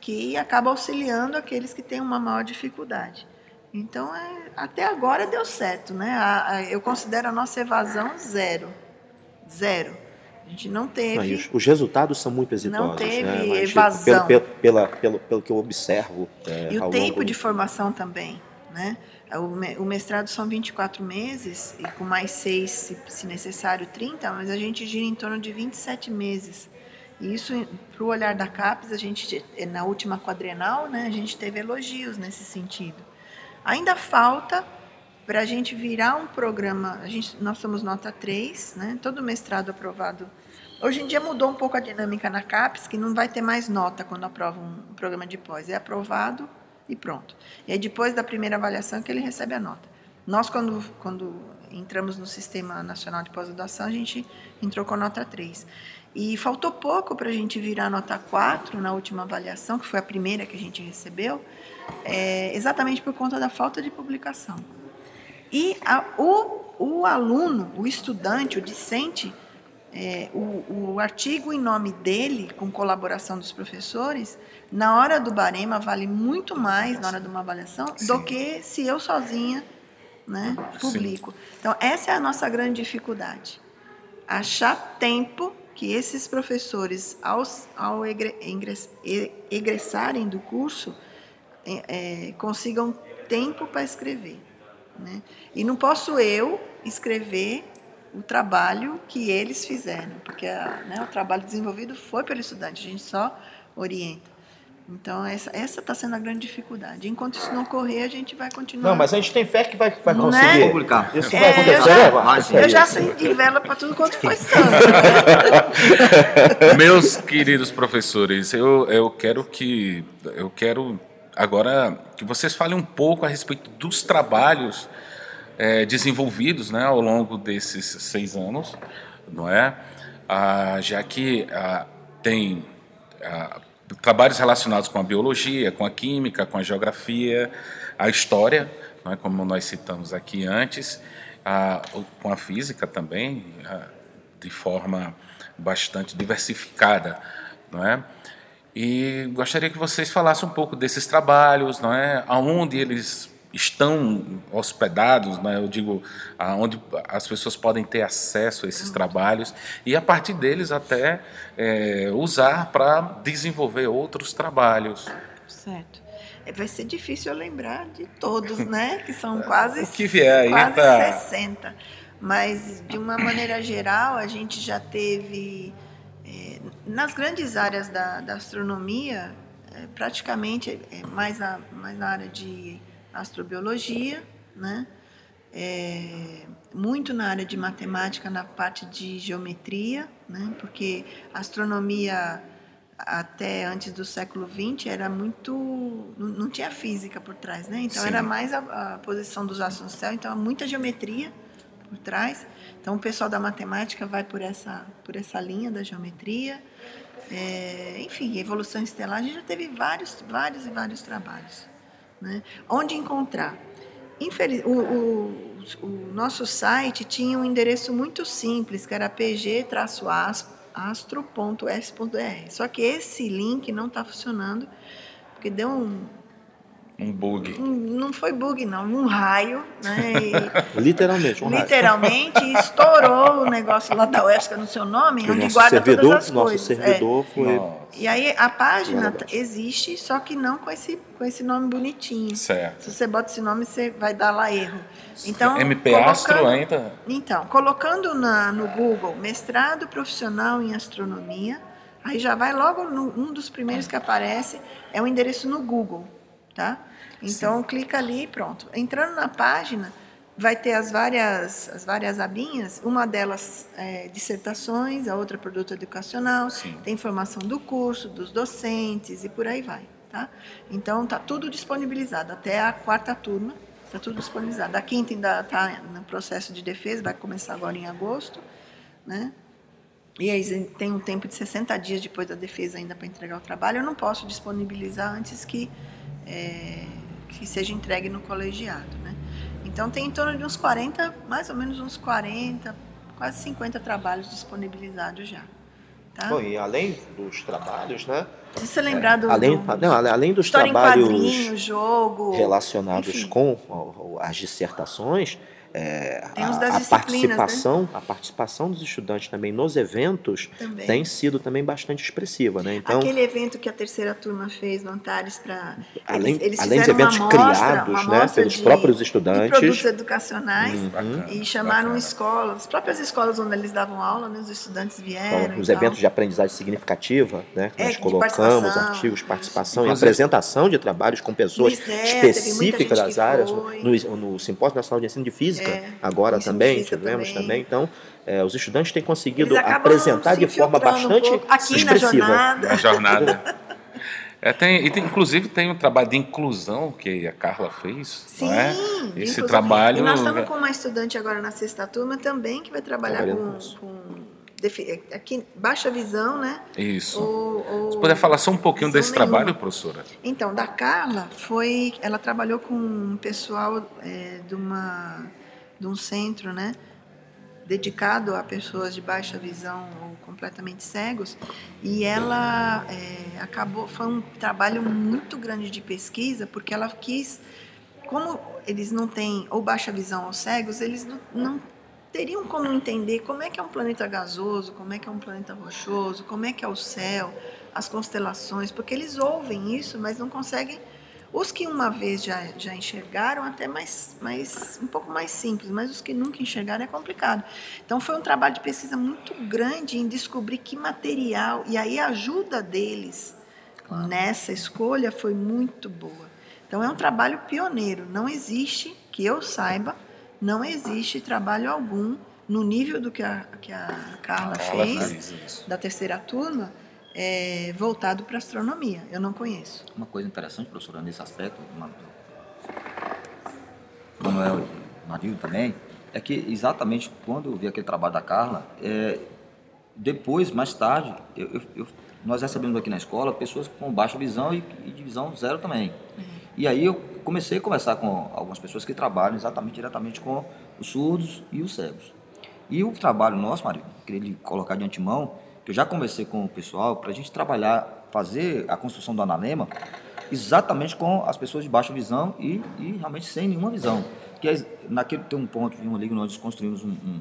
que acaba auxiliando aqueles que têm uma maior dificuldade. Então, é, até agora deu certo. Né? A- a- eu considero a nossa evasão zero. Zero. A gente não teve. Não, os, os resultados são muito exitosos. teve né? Mas, evasão. Pelo, pelo, pelo, pelo que eu observo. é, E o tempo longo- de formação também, né? O, o mestrado são 24 meses, e com mais seis, se, se necessário, 30, mas a gente gira em torno de 27 meses. Isso, para o olhar da CAPES, a gente, na última quadrenal, né, a gente teve elogios nesse sentido. Ainda falta para a gente virar um programa, a gente, nós somos nota 3, né, todo mestrado aprovado. Hoje em dia mudou um pouco a dinâmica na CAPES, que não vai ter mais nota quando aprova um programa de pós. É aprovado e pronto. E aí depois da primeira avaliação que ele recebe a nota. Nós, quando, quando entramos no Sistema Nacional de Pós-Graduação, a gente entrou com a nota 3. E faltou pouco para a gente virar nota 4 na última avaliação, que foi a primeira que a gente recebeu, é, exatamente por conta da falta de publicação. E a- o, o aluno, o estudante, o discente, é, o, o artigo em nome dele, com colaboração dos professores, na hora do barema vale muito mais, na hora de uma avaliação, do Sim. que se eu sozinha né, publico. Então, essa é a nossa grande dificuldade. Achar tempo que esses professores, ao e- egressarem do curso, é, é, consigam tempo para escrever. Né? E não posso eu escrever o trabalho que eles fizeram, porque né, o trabalho desenvolvido foi pelo estudante, a gente só orienta. Então, essa está sendo a grande dificuldade. Enquanto isso não ocorrer, a gente vai continuar. Não, mas a gente tem fé que vai, vai Não é? conseguir. Publicar. Isso É, vai eu acontecer, já- né? Vai. Eu já acendi vela para tudo quanto foi santo. né? Meus queridos professores, eu, eu quero que eu quero agora que vocês falem um pouco a respeito dos trabalhos é, desenvolvidos né, ao longo desses seis anos, não é? Ah, já que ah, tem ah, trabalhos relacionados com a biologia, com a química, com a geografia, a história, é? como nós citamos aqui antes, ah, com a física também, ah, de forma bastante diversificada, não é? E gostaria que vocês falassem um pouco desses trabalhos, não é? Aonde eles estão hospedados, né? eu digo, onde as pessoas podem ter acesso a esses trabalhos e a partir deles até é, usar para desenvolver outros trabalhos. Certo. É, vai ser difícil eu lembrar de todos, né? Que são quase, o que vier aí quase tá... 60. Mas, de uma maneira geral, a gente já teve, é, nas grandes áreas da, da astronomia, é, praticamente é, mais, a, mais na área de astrobiologia, né? É, muito na área de matemática, na parte de geometria, né? porque a astronomia até antes do século XX era muito não, tinha física por trás, né? Então Sim. era mais a, a, posição dos astros no céu, então muita geometria por trás. Então o pessoal da matemática vai por essa por essa linha da geometria. É, enfim, evolução estelar a gente já teve vários vários e vários trabalhos. Né? Onde encontrar? Infeliz... O, o, o, nosso site tinha um endereço muito simples, que era pg-astro.s.br. Só que esse link não está funcionando, porque deu um, um bug. Um, não foi bug, não, um raio, né? E, literalmente, um Literalmente, raio. estourou o negócio lá da UESCA no seu nome, que onde guarda servidor, todas as nosso coisas. servidor é. foi... E aí a página existe, só que não com esse, com esse nome bonitinho. Certo. Se você bota esse nome, você vai dar lá erro. Então, MP Astro ainda? Então, colocando na, no Google mestrado profissional em astronomia, aí já vai logo no, um dos primeiros que aparece, é o endereço no Google tá? Então Sim. clica ali e pronto. Entrando na página, vai ter as várias, as várias abinhas, uma delas é dissertações, a outra produto educacional, Sim. tem informação do curso, dos docentes e por aí vai. Tá? Então tá tudo disponibilizado, até a quarta turma, está tudo disponibilizado. A quinta ainda está no processo de defesa, vai começar agora em agosto, né? E aí tem um tempo de 60 dias depois da defesa ainda para entregar o trabalho. Eu não posso disponibilizar antes que é, que seja entregue no colegiado. Então tem em torno de uns 40, mais ou menos uns 40, quase 50 trabalhos disponibilizados já. Tá? Bom, e além dos trabalhos, né? Se você lembrar do, além, do, não, além dos trabalhos jogo, relacionados enfim. com as dissertações, é, a, a né? participação, né? a participação dos estudantes também nos eventos também. tem sido também bastante expressiva, né? Então, aquele evento que a terceira turma fez no Antares para além, eles, eles além de eventos criados, né, pelos de, próprios estudantes, de produtos educacionais Hum, bacana, e chamaram bacana. escolas, as próprias escolas onde eles davam aula, né, os estudantes vieram. Então, os e eventos tal. de aprendizagem significativa, né? Que É, nós colocamos artigos, participação e apresentação de trabalhos com pessoas específicas das áreas, no, no Simpósio Nacional de Ensino de Física, É, agora também, física tivemos também. também. Então, é, os estudantes têm conseguido apresentar se de forma um bastante pouco aqui na expressiva. jornada. Na jornada. É, tem, e tem, inclusive tem um trabalho de inclusão que a Carla fez. Sim, não é? Esse inclusão. trabalho. E nós estamos com uma estudante agora na sexta turma também que vai trabalhar com, com aqui, baixa visão, né? Isso. Ou, ou Você puder falar só um pouquinho visão desse nenhuma. trabalho, professora? Então, da Carla foi, ela trabalhou com um pessoal é, de uma de um centro, né, dedicado a pessoas de baixa visão ou completamente cegos, e ela é, acabou foi um trabalho muito grande de pesquisa porque ela quis, como eles não têm ou baixa visão ou cegos, eles não, não teriam como entender como é que é um planeta gasoso, como é que é um planeta rochoso, como é que é o céu, as constelações, porque eles ouvem isso, mas não conseguem. Os que uma vez já, já enxergaram, até mais, mais, um pouco mais simples, mas os que nunca enxergaram é complicado. Então foi um trabalho de pesquisa muito grande em descobrir que material, e aí a ajuda deles nessa escolha foi muito boa. Então é um trabalho pioneiro, não existe, que eu saiba, não existe trabalho algum no nível do que a, que a Carla Carla fez, fez da terceira turma, é, voltado para astronomia. Eu não conheço. Uma coisa interessante, professora, nesse aspecto, Ma- Manuel Marildo também, é que exatamente quando eu vi aquele trabalho da Carla, é, depois, mais tarde, eu, eu, nós recebemos aqui na escola pessoas com baixa visão e, e de visão zero também. E aí eu comecei a conversar com algumas pessoas que trabalham exatamente diretamente com os surdos e os cegos. E o trabalho nosso, Mário, queria lhe colocar de antemão, que eu já conversei com o pessoal, para a gente trabalhar, fazer a construção do analema exatamente com as pessoas de baixa visão e, e realmente sem nenhuma visão. Que é, naquele tem um ponto de uma liga nós construímos um, um,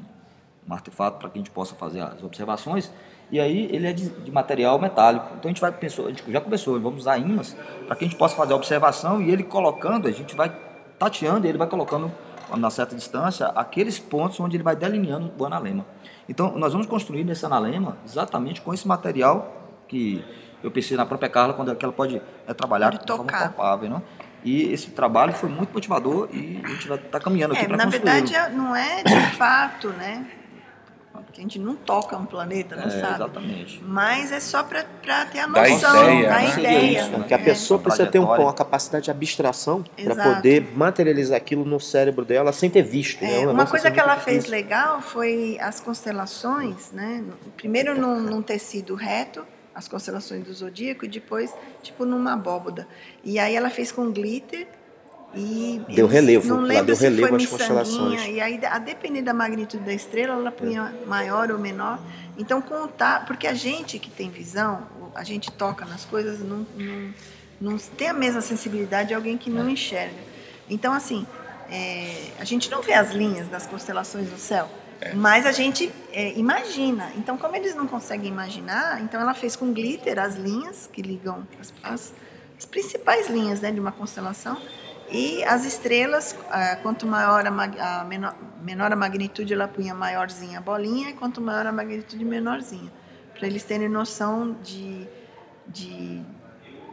um artefato para que a gente possa fazer as observações e aí ele é de, de, material metálico. Então a gente vai pensou, a gente já começou, vamos usar ímãs para que a gente possa fazer a observação e ele colocando, a gente vai tateando e ele vai colocando na certa distância aqueles pontos onde ele vai delineando o analema. Então nós vamos construir nesse analema exatamente com esse material que eu pensei na própria Carla quando ela pode é, trabalhar pode de forma palpável, não? E esse trabalho foi muito motivador e a gente vai estar tá caminhando é, aqui para construir. Na verdade, não é de fato, né? Porque a gente não toca um planeta, não é, sabe. Exatamente. Mas é só para ter a da noção, ideia, da né? ideia. Isso, porque a pessoa precisa ter um, uma capacidade de abstração para poder materializar aquilo no cérebro dela sem ter visto. né? É, Um uma coisa assim que ela muito fez difícil. legal foi as constelações, né? Primeiro num, num tecido reto, as constelações do zodíaco, e depois, tipo, numa abóboda. E aí ela fez com glitter e... Deu relevo, não ela lembro deu se foi relevo às miçanguinha, constelações. E aí, a depender da magnitude da estrela, ela punha maior ou menor. Então, contar... Porque a gente que tem visão, a gente toca nas coisas, não, não, não tem a mesma sensibilidade de alguém que não enxerga. Então, assim, é, a gente não vê as linhas das constelações do céu, mas a gente é, imagina. Então, como eles não conseguem imaginar, então ela fez com glitter as linhas que ligam as, as- as principais linhas né, de uma constelação. E as estrelas, ah, quanto maior a, a menor, menor a magnitude, ela punha maiorzinha a bolinha, e quanto maior a magnitude, menorzinha. Para eles terem noção de, de,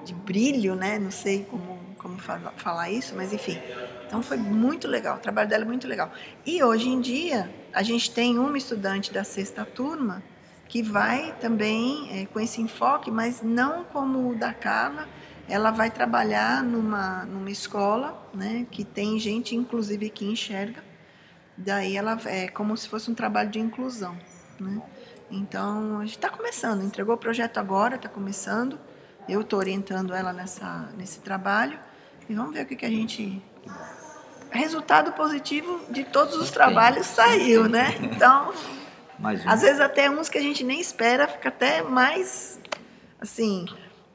de brilho, né? Não sei como, como fala- falar isso, mas enfim. Então foi muito legal, o trabalho dela é muito legal. E hoje em dia, a gente tem uma estudante da sexta turma que vai também eh, com esse enfoque, mas não como o da Carla. Ela vai trabalhar numa, numa escola, né, que tem gente, inclusive, que enxerga. Daí ela é como se fosse um trabalho de inclusão, né? Então, a gente está começando, entregou o projeto agora, está começando. Eu estou orientando ela nessa, nesse trabalho. E vamos ver o que, que a gente. Resultado positivo de todos os trabalhos saiu, né? Então, às vezes até uns que a gente nem espera fica até mais, assim,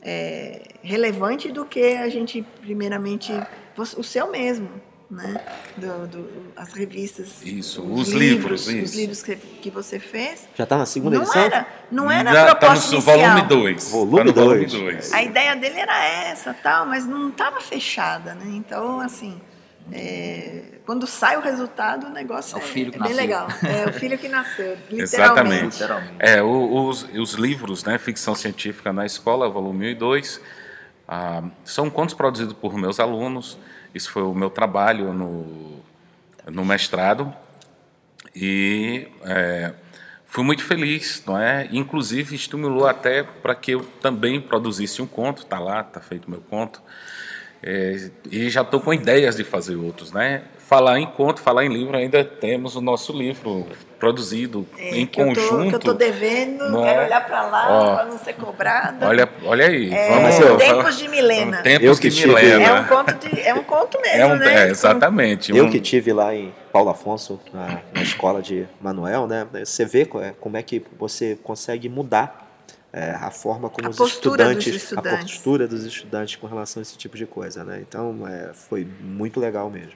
é, relevante do que a gente, primeiramente, o seu mesmo, né? Do, do- as revistas. Isso, os livros, Os isso. livros que, que você fez. Já está na segunda não edição? era, não era Já a tá proposta no inicial. volume 2. Volume dois. 2. A ideia dele era essa, tal, mas não estava fechada, né? Então, assim, é, quando sai o resultado, o negócio É é, o filho que é bem nasceu. legal. É o filho que nasceu, literalmente. Exatamente. É, o- os, os livros, né, Ficção Científica na Escola, volume 1 e 2, ah, são contos produzidos por meus alunos. Isso foi o meu trabalho no, no mestrado. E é, fui muito feliz, não é? Inclusive, estimulou até para que eu também produzisse um conto. Está lá, está feito meu conto. É, e já estou com ideias de fazer outros, né? Falar em conto, falar em livro, ainda temos o nosso livro produzido É, em que eu tô- conjunto. que eu tô devendo, não quero é? olhar para lá para não ser cobrada. Olha, olha aí. É, vamos, eu- Tempos de Milena. Tempos Eu de que tive- Milena. É um conto, de, é um conto mesmo, É um- né? é, exatamente. Eu um- que tive lá em Paulo Afonso, na, na escola de Manuel, né? Você vê co- é, como é que você consegue mudar é, a forma como A os estudantes, estudantes. a postura dos estudantes com relação a esse tipo de coisa, né? Então, é, foi muito legal mesmo.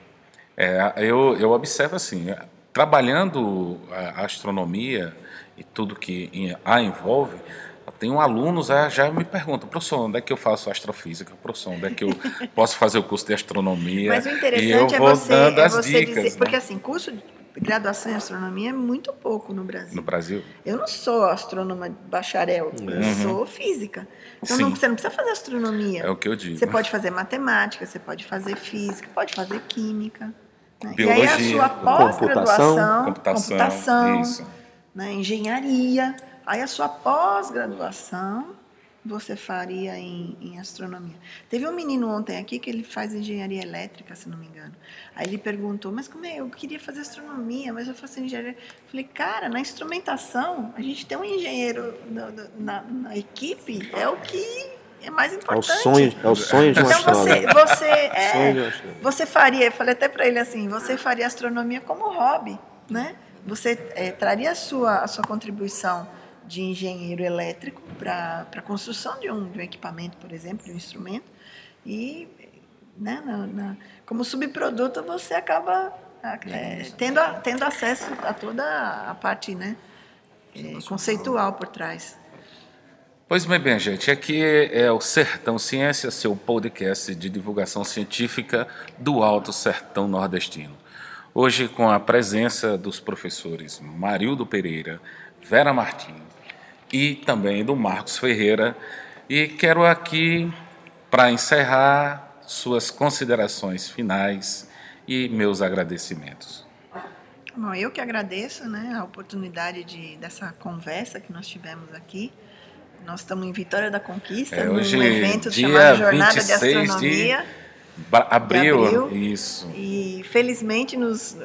É, eu, eu observo assim, trabalhando a astronomia e tudo que a envolve, tenho alunos já, já me perguntam, professor, onde é que eu faço astrofísica? Professor, onde é que eu posso fazer o curso de astronomia? Mas o e eu interessante é vou você, dando é as dicas dizer. Porque né, assim, curso graduação em astronomia é muito pouco no Brasil. no Brasil. Eu não sou astrônoma bacharel, eu Uhum. sou física. Então não- você não precisa fazer astronomia. É o que eu digo. Você pode fazer matemática, você pode fazer física, pode fazer química. né? E Biologia, aí a sua pós-graduação, computação, computação, isso. né, engenharia, aí a sua pós-graduação você faria em, em, astronomia? Teve um menino ontem aqui que ele faz engenharia elétrica, se não me engano. Aí ele perguntou, mas como é? Eu queria fazer astronomia, mas eu faço engenharia. Eu falei, cara, na instrumentação, a gente tem um engenheiro na, na, na equipe, é o que é mais importante. É o sonho, é o sonho de um então. Você, você, é, você faria, eu falei até para ele assim, você faria astronomia como hobby, né? Você é, traria a sua, a sua contribuição de engenheiro elétrico para a construção de um, de um equipamento, por exemplo, de um instrumento, e né, na, na, como subproduto você acaba é, tendo, a, tendo acesso a toda a parte né, é, conceitual por trás. Pois bem, bem, gente, aqui é o Sertão Ciência, seu podcast de divulgação científica do Alto Sertão Nordestino. Hoje com a presença dos professores Marildo Pereira, Vera Martins, e também do Marcos Ferreira. E quero aqui, para encerrar, suas considerações finais e meus agradecimentos. Bom, eu que agradeço né, a oportunidade de, dessa conversa que nós tivemos aqui. Nós estamos em Vitória da Conquista, é, hoje, num evento dia chamado Jornada de Astronomia. De abril, de abril, isso. E felizmente nos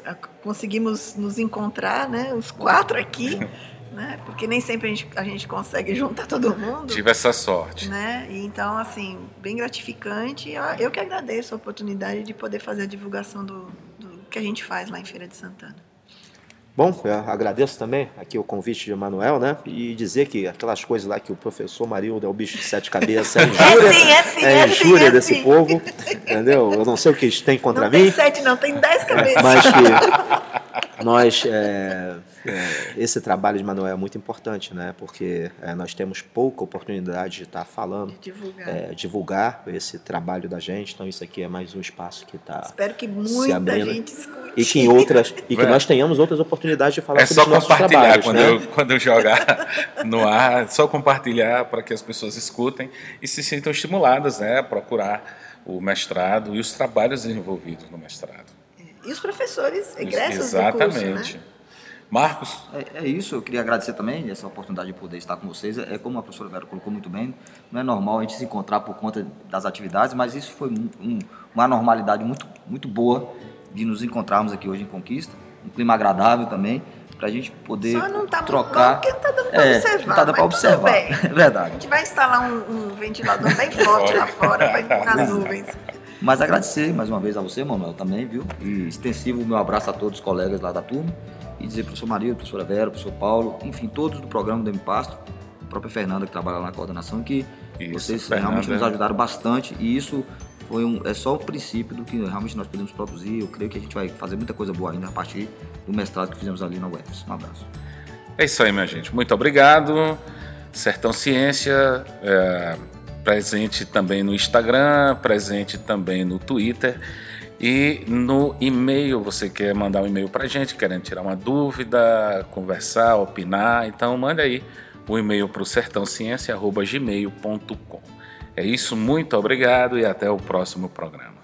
conseguimos nos encontrar, né, os quatro aqui. né? Porque nem sempre a gente, a gente consegue juntar todo mundo. Tive essa sorte. Né? E então, assim, bem gratificante. Eu que agradeço a oportunidade de poder fazer a divulgação do, do que a gente faz lá em Feira de Santana. Bom, eu agradeço também aqui o convite de Emanuel, né? E dizer que aquelas coisas lá que o professor Marildo é o bicho de sete cabeças é injúria, é, sim, é, sim, é, é injúria sim, é desse sim. povo, entendeu? Eu não sei o que eles têm contra não mim. Não tem sete, não, tem dez cabeças. Mas que nós, é, é, esse trabalho de Manuel é muito importante, né? Porque é, nós temos pouca oportunidade de estar falando, de divulgar. É, divulgar. esse trabalho da gente. Então isso aqui é mais um espaço que está Espero que muita gente escute. E que em outras e que nós tenhamos outras oportunidades de falar é sobre os nossos trabalhos. Quando, né? eu, quando eu jogar no ar, é só compartilhar para que as pessoas escutem e se sintam estimuladas, né, a procurar o mestrado e os trabalhos envolvidos no mestrado. E os professores egressos Exatamente. do curso, né? Marcos? É, é, isso, eu queria agradecer também essa oportunidade de poder estar com vocês. É como a professora Vera colocou muito bem, não é normal a gente se encontrar por conta das atividades, mas isso foi um, um, uma normalidade muito, muito boa de nos encontrarmos aqui hoje em Conquista. Um clima agradável também, para a gente poder Só não tá trocar. Muito bom porque não tá dando para é, observar. Não tá dando para observar, é verdade. A gente vai instalar um, um ventilador bem forte lá fora para empurrar as nuvens. Mas agradecer mais uma vez a você, Manuel, também, viu? E extensivo o meu abraço a todos os colegas lá da turma. E dizer para o professor Maria, professora Vera, professor Paulo, enfim, todos do programa do Pasto, a própria Fernanda que trabalha lá na coordenação, que isso, vocês Fernanda. realmente nos ajudaram bastante. E isso foi um, é só o princípio do que realmente nós podemos produzir. Eu creio que a gente vai fazer muita coisa boa ainda a partir do mestrado que fizemos ali na UFS. Um abraço. É isso aí, minha gente. Muito obrigado. Sertão Ciência. É presente também no Instagram, presente também no Twitter. E no e-mail, você quer mandar um e-mail para gente, querendo tirar uma dúvida, conversar, opinar, então manda aí o e-mail para o sertãociência.gmail.com. É isso, muito obrigado e até o próximo programa.